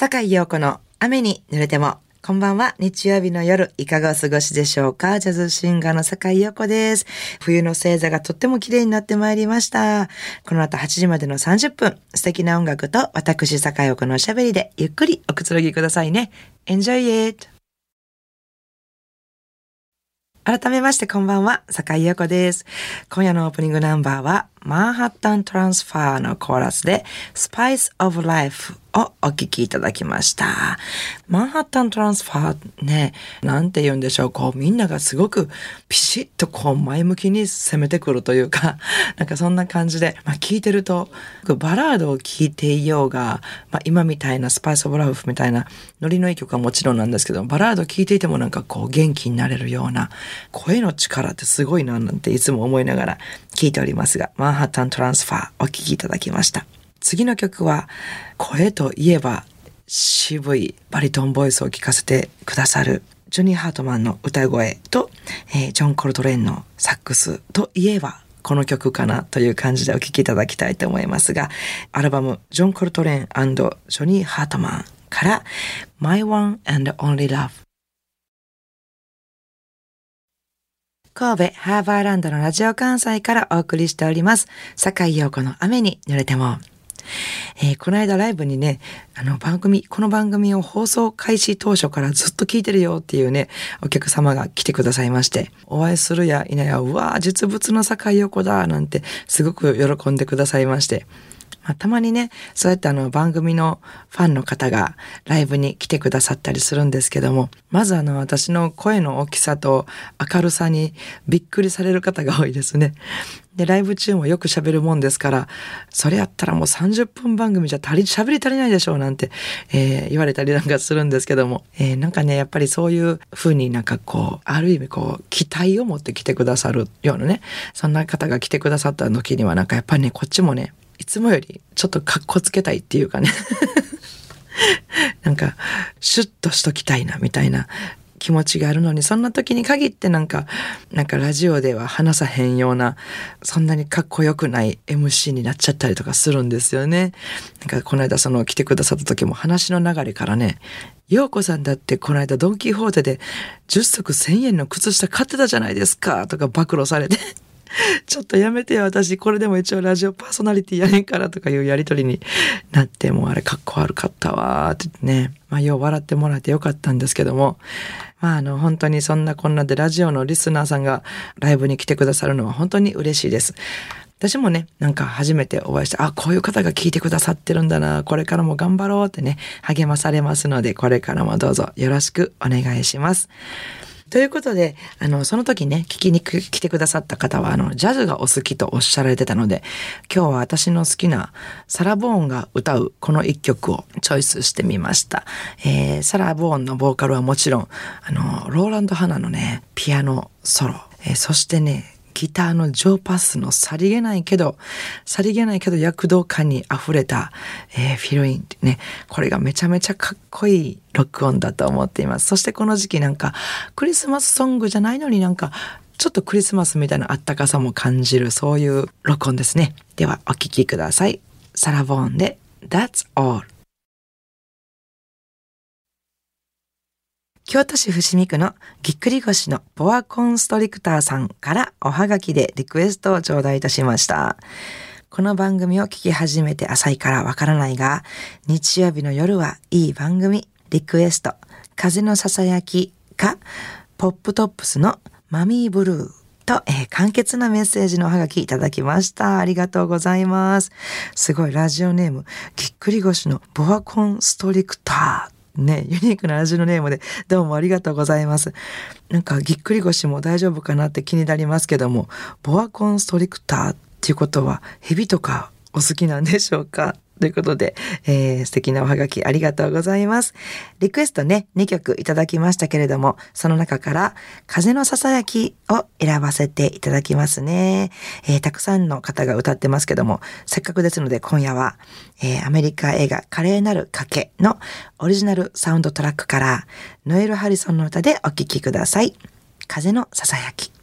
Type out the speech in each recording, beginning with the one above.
坂井陽子の雨に濡れても。こんばんは。日曜日の夜、いかがお過ごしでしょうか？ジャズシンガーの坂井陽子です。冬の星座がとっても綺麗になってまいりました。この後8時までの30分、素敵な音楽と私坂井陽子のおしゃべりでゆっくりおくつろぎくださいね。Enjoy it! 改めましてこんばんは、坂井陽子です。今夜のオープニングナンバーは、マンハッタントランスファーのコーラスで Spice of Life をお聴きいただきました。マンハッタントランスファーね、なんて言うんでしょう、こうみんながすごくピシッとこう前向きに攻めてくるというか、なんかそんな感じで、まあ聞いてると、バラードを聴いていようが、まあ今みたいな Spice of Life みたいなノリのいい曲はもちろんなんですけど、バラード聴いていてもなんかこう元気になれるような声の力ってすごいななんていつも思いながら聴いておりますが、マンハッタントランスファーお聴きいただきました。次の曲は、声といえば渋いバリトンボイスを聴かせてくださるジョニー・ハートマンの歌声と、えー、ジョン・コルトレーンのサックスといえばこの曲かなという感じでお聴きいただきたいと思いますが、アルバムジョン・コルトレーンジョニー・ハートマンから My One and Only Love 神戸ハーバーランドのラジオ関西からお送りしております。坂井陽子の雨に濡れても。えー、この間ライブにね、あの番組、この番組を放送開始当初からずっと聞いてるよっていうね、お客様が来てくださいまして、お会いするや否や、うわぁ、実物の坂井陽子だなんてすごく喜んでくださいまして、まあ、たまにね、そうやってあの番組のファンの方がライブに来てくださったりするんですけども、まずあの私の声の大きさと明るさにびっくりされる方が多いですね。で、ライブ中もよく喋るもんですから、それやったらもう30分番組じゃ足り、喋り足りないでしょうなんて、えー、言われたりなんかするんですけども、えー、なんかね、やっぱりそういう風になんかこう、ある意味こう、期待を持って来てくださるようなね、そんな方が来てくださった時にはなんかやっぱりね、こっちもね、いつもよりちょっと格好つけたいっていうかね なんか、シュッとしときたいな、みたいな気持ちがあるのに、そんな時に限ってなんか、なんかラジオでは話さへんような、そんなにかっこよくない MC になっちゃったりとかするんですよね。なんかこの間その来てくださった時も話の流れからね、陽子さんだってこの間ドンキホーテで10足1000円の靴下買ってたじゃないですかとか暴露されて ちょっとやめてよ、私。これでも一応ラジオパーソナリティやねんからとかいうやりとりになって、もうあれかっこ悪かったわってね。まあ、よう笑ってもらえてよかったんですけども。まあ、あの、本当にそんなこんなでラジオのリスナーさんがライブに来てくださるのは本当に嬉しいです。私もね、なんか初めてお会いして、あ、こういう方が聞いてくださってるんだな、これからも頑張ろうってね、励まされますので、これからもどうぞよろしくお願いします。ということで、あの、その時ね、聞きに来てくださった方は、あの、ジャズがお好きとおっしゃられてたので、今日は私の好きなサラ・ボーンが歌うこの一曲をチョイスしてみました。えー、サラ・ボーンのボーカルはもちろん、あの、ローランド・ハナのね、ピアノソロ、えー、そしてね、ギターのジョーパスのさりげないけど、さりげないけど躍動感に溢れた、えー、フィルインってね、これがめちゃめちゃかっこいい録音だと思っています。そしてこの時期なんか、クリスマスソングじゃないのになんか、ちょっとクリスマスみたいなあったかさも感じる、そういう録音ですね。では、お聴きください。サラ・ボーンで、That's All。京都市伏見区のぎっくり腰のボアコンストリクターさんからおはがきでリクエストを頂戴いたしました。この番組を聞き始めて浅いからわからないが、日曜日の夜はいい番組、リクエスト、風のささやきか、ポップトップスのマミーブルーと、えー、簡潔なメッセージのおはがきいただきました。ありがとうございます。すごい、ラジオネーム、ぎっくり腰のボアコンストリクター。ね、ユニークなラジオネームでどうもありがとうございます。なんかぎっくり腰も大丈夫かなって気になりますけども、ボアコンストリクターっていうことは蛇とかお好きなんでしょうか？ということで、えー、素敵なおはがきありがとうございます。リクエストね、2曲いただきましたけれども、その中から風のささやきを選ばせていただきますね。えー、たくさんの方が歌ってますけども、せっかくですので今夜は、えー、アメリカ映画華麗なる賭けのオリジナルサウンドトラックからノエル・ハリソンの歌でお聴きください。風のささやき。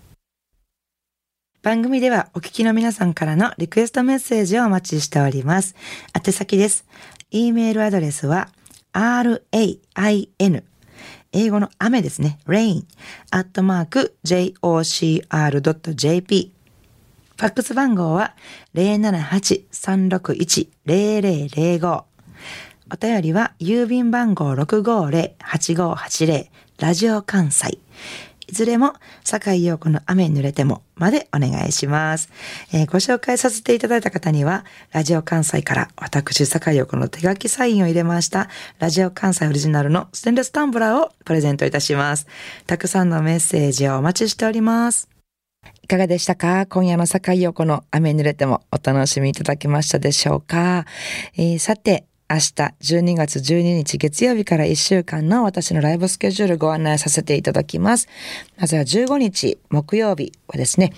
番組ではお聞きの皆さんからのリクエストメッセージをお待ちしております。宛先です。e メールアドレスは rain 英語の雨ですね。rain アットマーク jocr.jp ファックス番号は078-361-0005お便りは郵便番号650-8580ラジオ関西いずれも、坂井陽子の雨に濡れてもまでお願いします、えー、ご紹介させていただいた方には、ラジオ関西から私坂井陽子の手書きサインを入れました、ラジオ関西オリジナルのステンレスタンブラーをプレゼントいたします。たくさんのメッセージをお待ちしております。いかがでしたか？今夜の坂井陽子の雨に濡れてもお楽しみいただけましたでしょうか、えー、さて、明日12月12日月曜日から1週間の私のライブスケジュールご案内させていただきます。まずは15日木曜日はですね、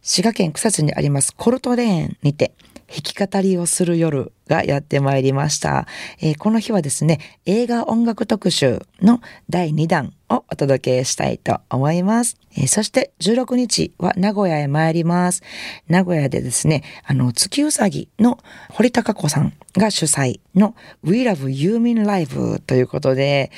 滋賀県草津にありますコルトレーンにて弾き語りをする夜がやってまいりました、えー、この日はですね、映画音楽特集の第2弾をお届けしたいと思います。えー、そして16日は名古屋へ参ります。名古屋でですね、あの、月うさぎの堀高子さんが主催の We Love ユーミンライブということで、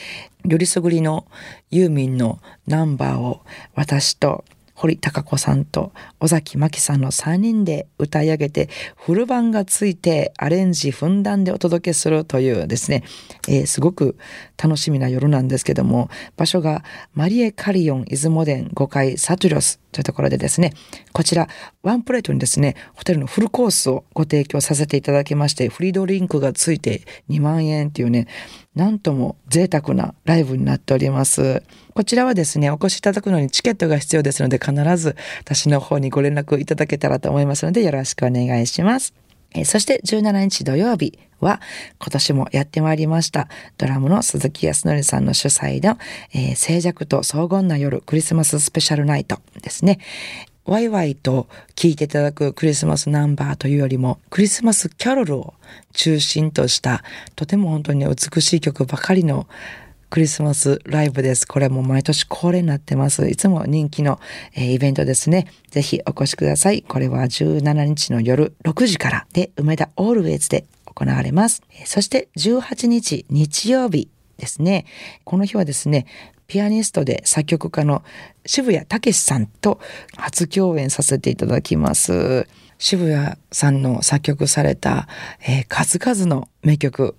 よりすぐりのユーミンのナンバーを私と堀高子さんと尾崎真紀さんの3人で歌い上げてフル版がついてアレンジふんだんでお届けするというですね、えー、すごく楽しみな夜なんですけども場所がマリエ・カリオン出雲殿5階サトゥロスというところでですねこちらワンプレートにですねホテルのフルコースをご提供させていただきましてフリードリンクがついて2万円っていうねなんとも贅沢なライブになっております。こちらはですね、お越しいただくのにチケットが必要ですので、必ず私の方にご連絡いただけたらと思いますので、よろしくお願いします。えそして17日土曜日は今年もやってまいりましたドラムの鈴木康則さんの主催の、えー、静寂と荘厳な夜クリスマススペシャルナイトですね。ワイワイと聴いていただくクリスマスナンバーというよりもクリスマスキャロルを中心としたとても本当に美しい曲ばかりのクリスマスライブです。これも毎年恒例になってます。いつも人気の、えー、イベントですね。ぜひお越しください。これは17日の夜6時からで梅田オールウェイズで行われます。そして18日日曜日ですね。この日はですね、ピアニストで作曲家の渋谷武さんと初共演させていただきます。渋谷さんの作曲された、えー、数々の名曲、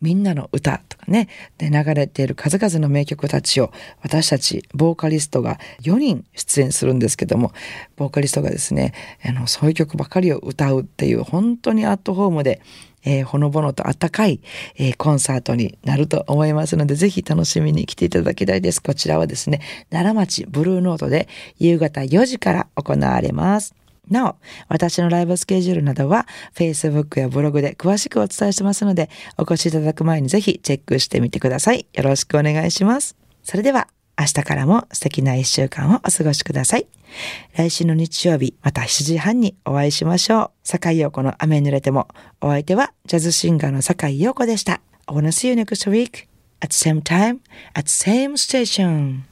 みんなの歌とかね、で流れている数々の名曲たちを私たちボーカリストが4人出演するんですけども、ボーカリストがですね、あの、そういう曲ばかりを歌うっていう本当にアットホームでえー、ほのぼのとあったかい、えー、コンサートになると思いますので、ぜひ楽しみに来ていただきたいです。こちらはですね、奈良町ブルーノートで夕方4時から行われます。なお、私のライブスケジュールなどは Facebook やブログで詳しくお伝えしてますので、お越しいただく前にぜひチェックしてみてください。よろしくお願いします。それでは、明日からも素敵な一週間をお過ごしください。来週の日曜日、また7時半にお会いしましょう。坂井陽子の雨濡れても。お相手はジャズシンガーの坂井陽子でした。I wanna see you next week at same time at same station.